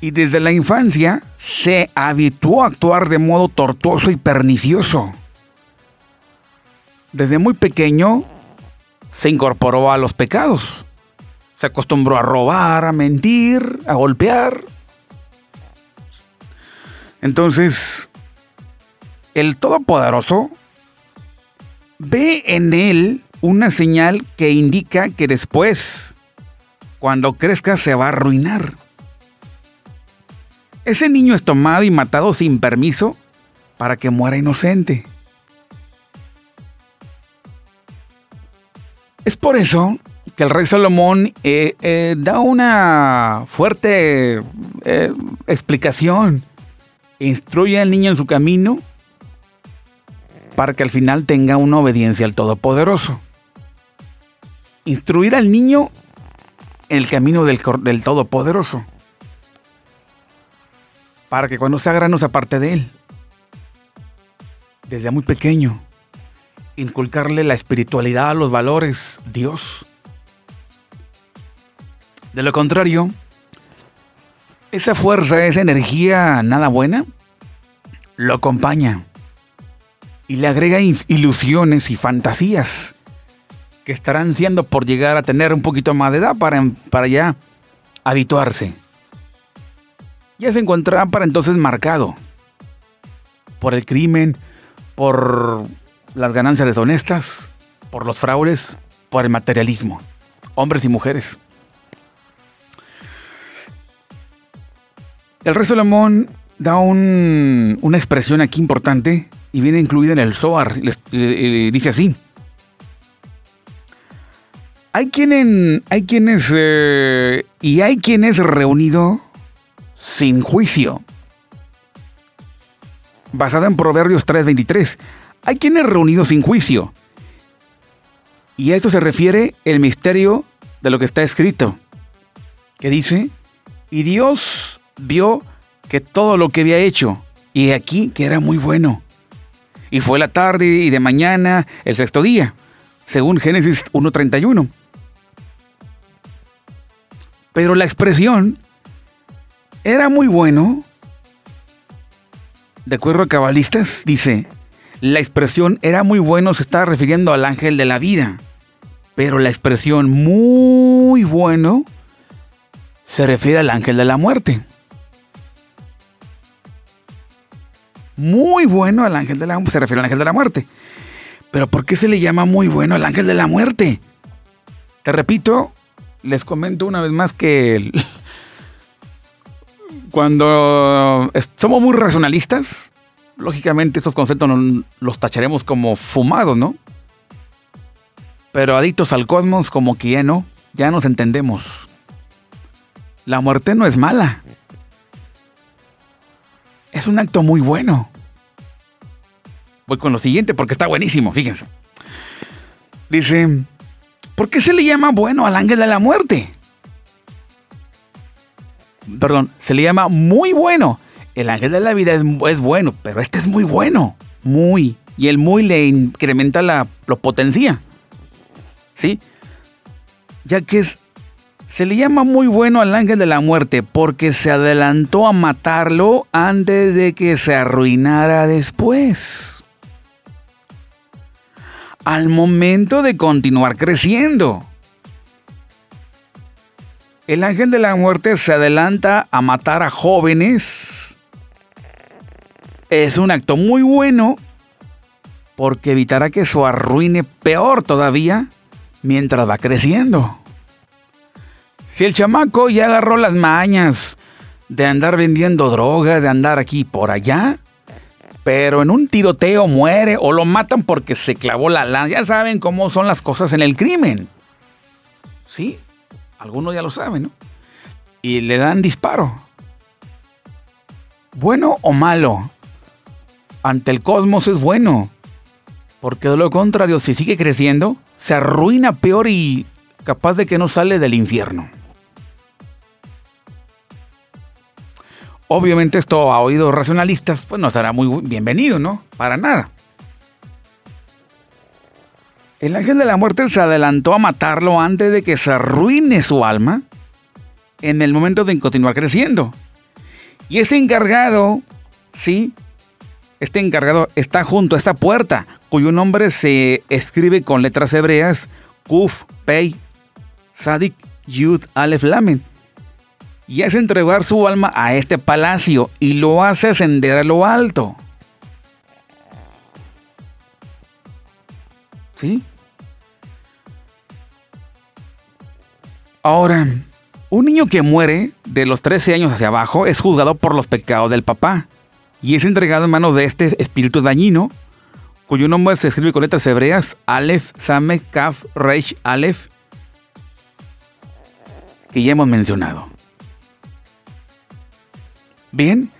Y desde la infancia se habituó a actuar de modo tortuoso y pernicioso. Desde muy pequeño se incorporó a los pecados. Se acostumbró a robar, a mentir, a golpear. Entonces, el Todopoderoso ve en él una señal que indica que después, cuando crezca, se va a arruinar. Ese niño es tomado y matado sin permiso para que muera inocente. Es por eso que el rey Salomón eh, eh, da una fuerte eh, explicación. Instruye al niño en su camino para que al final tenga una obediencia al Todopoderoso. Instruir al niño en el camino del, del Todopoderoso para que cuando sea grano se aparte de él. Desde muy pequeño, inculcarle la espiritualidad, los valores, Dios. De lo contrario, esa fuerza, esa energía nada buena, lo acompaña y le agrega ilusiones y fantasías que estarán siendo por llegar a tener un poquito más de edad para, para ya habituarse ya se encontraba para entonces marcado por el crimen, por las ganancias deshonestas, por los fraudes, por el materialismo, hombres y mujeres. El rey Salomón da una expresión aquí importante y viene incluida en el Zohar. dice así. Hay, quien hay quienes eh, y hay quienes reunido sin juicio. Basada en Proverbios 3:23. Hay quienes reunidos sin juicio. Y a esto se refiere el misterio de lo que está escrito. Que dice, y Dios vio que todo lo que había hecho, y aquí que era muy bueno. Y fue la tarde y de mañana el sexto día, según Génesis 1.31. Pero la expresión era muy bueno. De acuerdo a cabalistas, dice, la expresión era muy bueno se está refiriendo al ángel de la vida. Pero la expresión muy bueno se refiere al ángel de la muerte. Muy bueno al ángel de la se refiere al ángel de la muerte. Pero ¿por qué se le llama muy bueno al ángel de la muerte? Te repito, les comento una vez más que cuando somos muy racionalistas, lógicamente estos conceptos los tacharemos como fumados, ¿no? Pero adictos al cosmos, como que ya no, ya nos entendemos. La muerte no es mala. Es un acto muy bueno. Voy con lo siguiente porque está buenísimo, fíjense. Dice, ¿por qué se le llama bueno al ángel de la muerte? Perdón, se le llama muy bueno. El ángel de la vida es, bueno, pero este es muy bueno. Muy. Y el muy le incrementa la, lo potencia. ¿Sí? Ya que es, se le llama muy bueno al ángel de la muerte porque se adelantó a matarlo antes de que se arruinara después. Al momento de continuar creciendo. El ángel de la muerte se adelanta a matar a jóvenes. Es un acto muy bueno porque evitará que eso arruine peor todavía mientras va creciendo. Si el chamaco ya agarró las mañas de andar vendiendo droga, de andar aquí por allá, pero en un tiroteo muere o lo matan porque se clavó la lana, ya saben cómo son las cosas en el crimen. ¿Sí? Algunos ya lo saben, ¿no? Y le dan disparo. Bueno o malo, ante el cosmos es bueno. Porque de lo contrario, si sigue creciendo, se arruina peor y capaz de que no sale del infierno. Obviamente esto a oídos racionalistas, pues no será muy bienvenido, ¿no? Para nada. El ángel de la muerte se adelantó a matarlo antes de que se arruine su alma en el momento de continuar creciendo. Y este encargado, sí, este encargado está junto a esta puerta, cuyo nombre se escribe con letras hebreas Kuf, Pei, Sadik, Yud, Aleph, Lamen. Y hace entregar su alma a este palacio y lo hace ascender a lo alto. ¿Sí? Ahora, un niño que muere de los 13 años hacia abajo es juzgado por los pecados del papá y es entregado en manos de este espíritu dañino, cuyo nombre se escribe con letras hebreas Aleph, Samek, Kaf, Reish, Aleph, que ya hemos mencionado. Bien,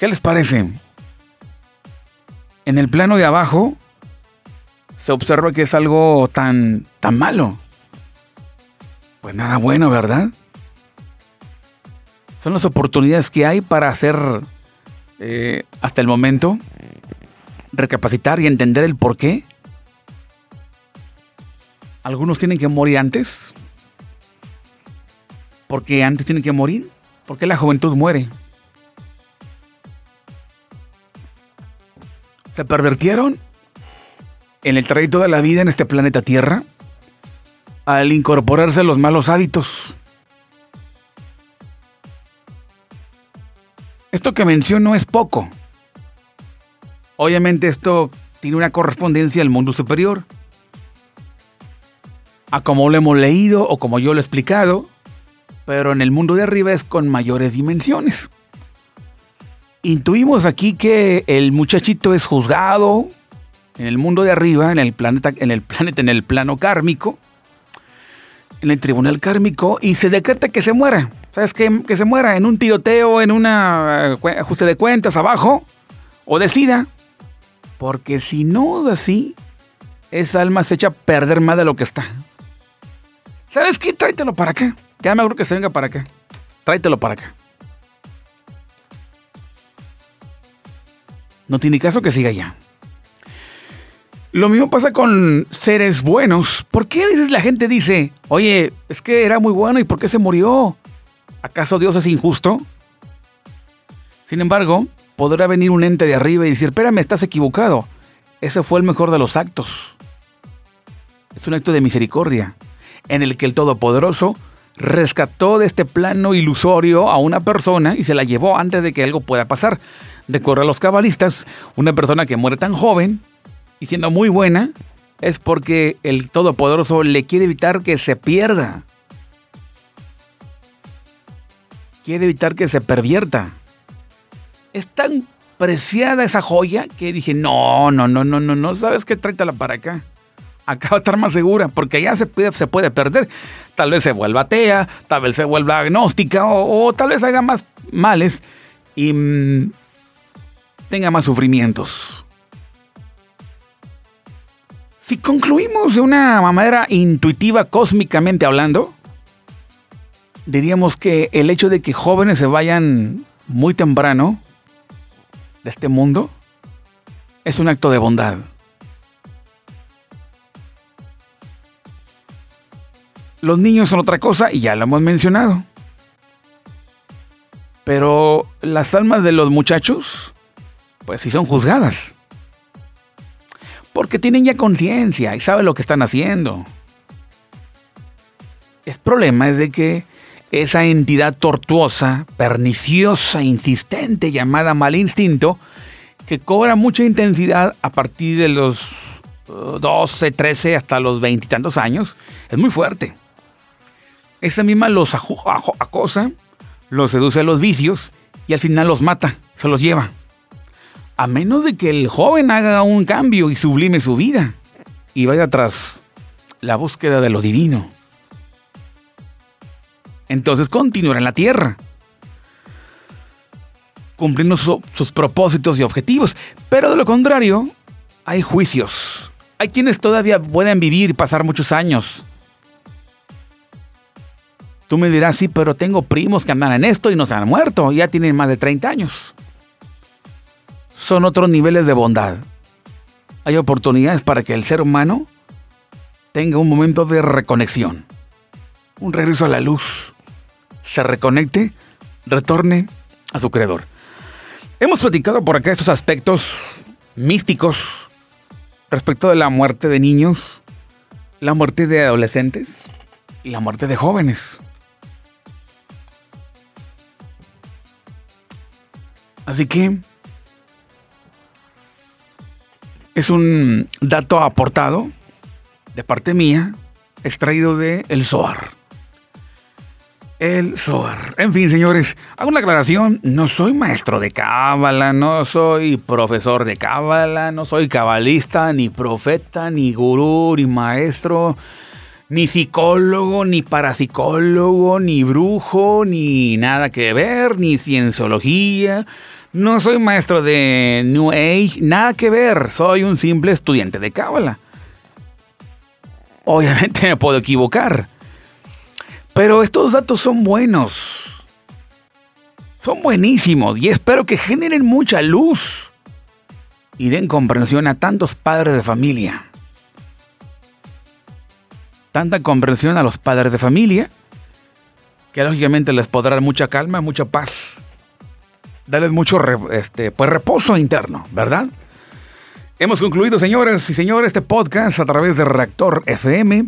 ¿qué les parece? En el plano de abajo se observa que es algo tan, tan malo. Pues nada bueno, ¿verdad? Son las oportunidades que hay para hacer eh, hasta el momento, recapacitar y entender el por qué. Algunos tienen que morir antes. Porque antes tienen que morir. Porque la juventud muere. Se pervertieron en el trayecto de la vida en este planeta Tierra al incorporarse los malos hábitos. Esto que menciono es poco. Obviamente esto tiene una correspondencia al mundo superior. A como lo hemos leído o como yo lo he explicado, pero en el mundo de arriba es con mayores dimensiones. Intuimos aquí que el muchachito es juzgado en el mundo de arriba, en el planeta, en el planeta, en el plano kármico, en el tribunal kármico y se decreta que se muera. ¿Sabes qué? Que se muera en un tiroteo, en un eh, ajuste de cuentas abajo o decida. Porque si no es así, esa alma se echa a perder más de lo que está. ¿Sabes qué? Tráetelo para acá. Ya me que se venga para acá. Tráetelo para acá. No tiene caso que siga ya. Lo mismo pasa con seres buenos. ¿Por qué a veces la gente dice, oye, es que era muy bueno y por qué se murió? ¿Acaso Dios es injusto? Sin embargo, podrá venir un ente de arriba y decir, espérame, estás equivocado. ese fue el mejor de los actos. Es un acto de misericordia, en el que el Todopoderoso rescató de este plano ilusorio a una persona y se la llevó antes de que algo pueda pasar. De acuerdo a los cabalistas, una persona que muere tan joven y siendo muy buena es porque el Todopoderoso le quiere evitar que se pierda. Quiere evitar que se pervierta. Es tan preciada esa joya que dije, no, no, no, no, no, no, ¿sabes qué? Tráetela para acá. Acá va a estar más segura, porque allá se puede, se puede perder. Tal vez se vuelva atea, tal vez se vuelva agnóstica, o, tal vez haga más males y mm, tenga más sufrimientos. Si concluimos de una manera intuitiva, cósmicamente hablando, diríamos que el hecho de que jóvenes se vayan muy temprano de este mundo es un acto de bondad. Los niños son otra cosa y ya lo hemos mencionado. Pero las almas de los muchachos, pues sí son juzgadas. Porque tienen ya conciencia y saben lo que están haciendo. El problema es de que esa entidad tortuosa, perniciosa, insistente, llamada mal instinto, que cobra mucha intensidad a partir de los 12, uh, 13 hasta los veintitantos años, es muy fuerte. Esa misma los acosa, los seduce a los vicios y al final los mata, se los lleva a menos de que el joven haga un cambio y sublime su vida y vaya tras la búsqueda de lo divino. Entonces continuará en la tierra, cumpliendo sus propósitos y objetivos, pero de lo contrario, hay juicios. Hay quienes todavía pueden vivir y pasar muchos años. Tú me dirás, sí, pero tengo primos que andan en esto y no se han muerto, ya tienen más de 30 años son otros niveles de bondad. Hay oportunidades para que el ser humano tenga un momento de reconexión, un regreso a la luz, se reconecte, retorne a su creador. Hemos platicado por acá estos aspectos místicos respecto de la muerte de niños, la muerte de adolescentes y la muerte de jóvenes. Así que Es un dato aportado de parte mía, extraído de El Zohar. El Zohar. En fin, señores, hago una aclaración. No soy maestro de cábala, no soy profesor de cábala, no soy cabalista, ni profeta, ni gurú, ni maestro, ni psicólogo, ni parapsicólogo, ni brujo, ni nada que ver, ni cienciología. No soy maestro de New Age, nada que ver. Soy un simple estudiante de Cábala. Obviamente me puedo equivocar. Pero estos datos son buenos. Son buenísimos y espero que generen mucha luz y den comprensión a tantos padres de familia. Tanta comprensión a los padres de familia que lógicamente les podrá dar mucha calma, mucha paz darles mucho este, pues reposo interno, ¿verdad? Hemos concluido, señores y señores, este podcast a través de Reactor FM.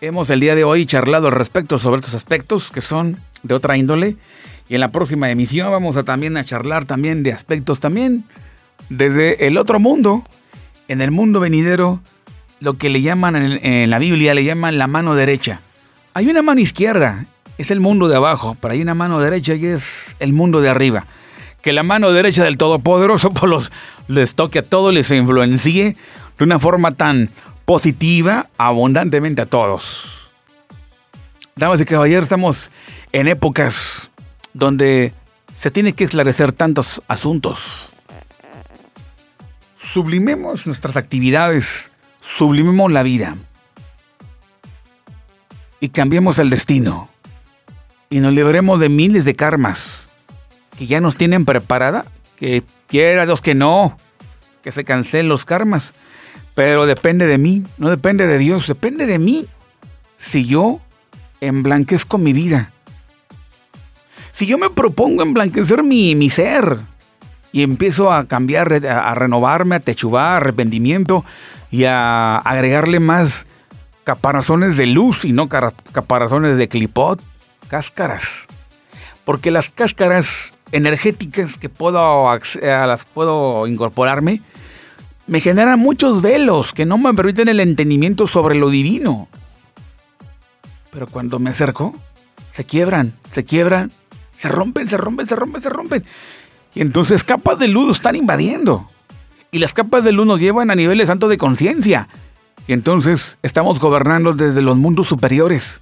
Hemos el día de hoy charlado al respecto sobre estos aspectos que son de otra índole. Y en la próxima emisión vamos a también a charlar también de aspectos también desde el otro mundo, en el mundo venidero, lo que le llaman en, en la Biblia, le llaman la mano derecha. Hay una mano izquierda es el mundo de abajo, pero hay una mano derecha y es el mundo de arriba. Que la mano derecha del Todopoderoso por los, les toque a todos, les influencie de una forma tan positiva, abundantemente a todos. Damas y caballeros, estamos en épocas donde se tiene que esclarecer tantos asuntos. Sublimemos nuestras actividades, sublimemos la vida y cambiemos el destino y nos libremos de miles de karmas que ya nos tienen preparada, que quiera los que no, que se cancelen los karmas, pero depende de mí, no depende de Dios, depende de mí. Si yo emblanquezco mi vida, si yo me propongo emblanquecer mi, mi ser, y empiezo a cambiar, a renovarme, a techubar, arrepentimiento y a agregarle más caparazones de luz y no caparazones de clipot, cáscaras. Porque las cáscaras energéticas que puedo, a las puedo incorporarme me generan muchos velos que no me permiten el entendimiento sobre lo divino. Pero cuando me acerco, se quiebran, se quiebran, se rompen, se rompen, se rompen, se rompen. Y entonces capas de luz están invadiendo. Y las capas de luz nos llevan a niveles santos de conciencia. Y entonces estamos gobernando desde los mundos superiores.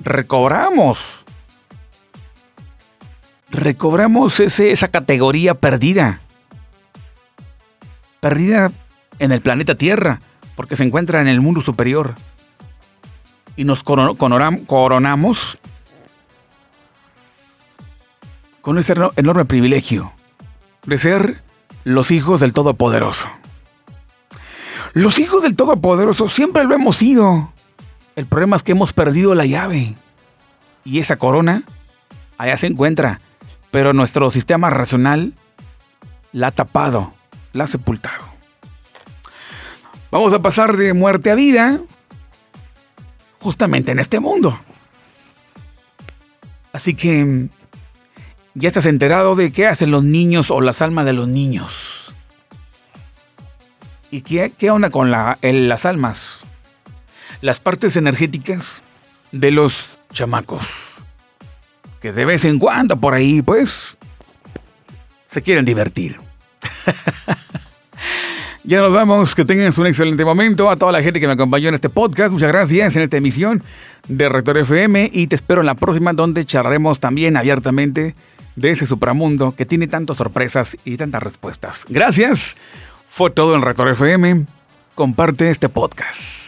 Recobramos. Recobramos ese, esa categoría perdida. Perdida en el planeta Tierra, porque se encuentra en el mundo superior. Y nos coronamos con ese enorme privilegio de ser los hijos del Todopoderoso. Los hijos del Todopoderoso siempre lo hemos sido. El problema es que hemos perdido la llave. Y esa corona allá se encuentra. Pero nuestro sistema racional la ha tapado, la ha sepultado. Vamos a pasar de muerte a vida justamente en este mundo. Así que ya estás enterado de qué hacen los niños o las almas de los niños. ¿Y qué, qué onda con las almas? Las partes energéticas de los chamacos. Que de vez en cuando por ahí, pues, se quieren divertir. ya nos vamos, que tengan un excelente momento. A toda la gente que me acompañó en este podcast, muchas gracias en esta emisión de Rector FM y te espero en la próxima donde charlaremos también abiertamente de ese supramundo que tiene tantas sorpresas y tantas respuestas. Gracias. Fue todo en Rector FM. Comparte este podcast.